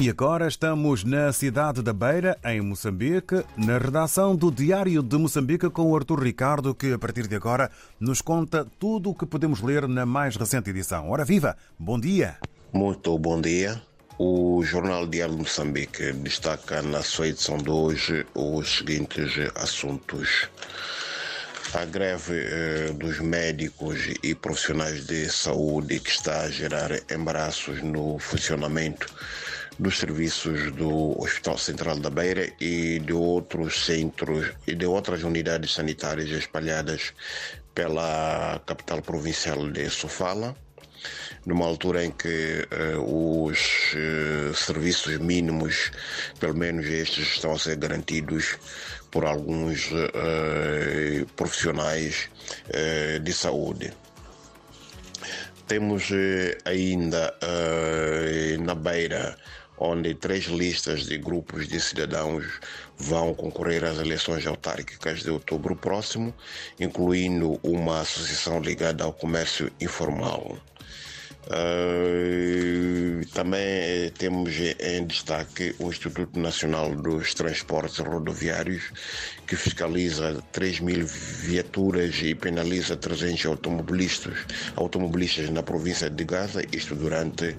E agora estamos na cidade da Beira, em Moçambique, na redação do Diário de Moçambique com o Artur Ricardo, que a partir de agora nos conta tudo o que podemos ler na mais recente edição. Ora viva, bom dia. Muito bom dia. O Jornal Diário de Moçambique destaca na sua edição de hoje os seguintes assuntos. A greve eh, dos médicos e profissionais de saúde que está a gerar embaraços no funcionamento dos serviços do Hospital Central da Beira e de outros centros e de outras unidades sanitárias espalhadas pela capital provincial de Sofala numa altura em que uh, os uh, serviços mínimos, pelo menos estes, estão a ser garantidos por alguns uh, profissionais de saúde. Temos ainda na Beira onde três listas de grupos de cidadãos vão concorrer às eleições autárquicas de outubro próximo, incluindo uma associação ligada ao comércio informal. Uh, também temos em destaque o Instituto Nacional dos Transportes Rodoviários, que fiscaliza 3 mil viaturas e penaliza 300 automobilistas, automobilistas na província de Gaza, isto durante uh,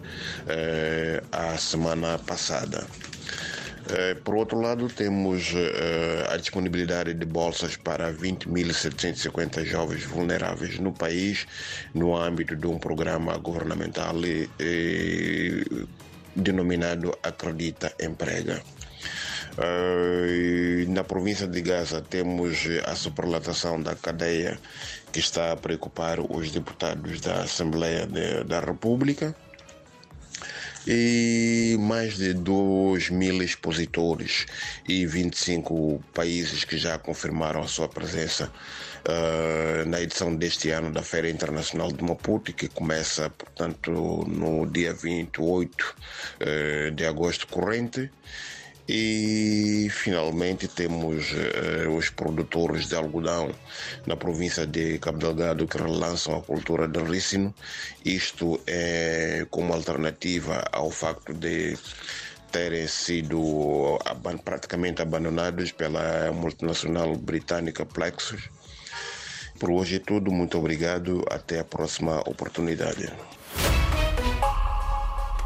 a semana passada. Eh, por outro lado, temos uh, a disponibilidade de bolsas para 20.750 jovens vulneráveis no país, no âmbito de um programa governamental denominado Acredita Emprega. Uh, na província de Gaza temos a superlatação da cadeia que está a preocupar os deputados da Assembleia de, da República e mais de 2 mil expositores e 25 países que já confirmaram a sua presença uh, na edição deste ano da Feira Internacional de Maputo, que começa, portanto, no dia 28 uh, de agosto corrente. E finalmente temos uh, os produtores de algodão na província de Cabo Delgado que relançam a cultura do rícino. Isto é como alternativa ao facto de terem sido aban praticamente abandonados pela multinacional britânica Plexus. Por hoje é tudo. Muito obrigado. Até a próxima oportunidade.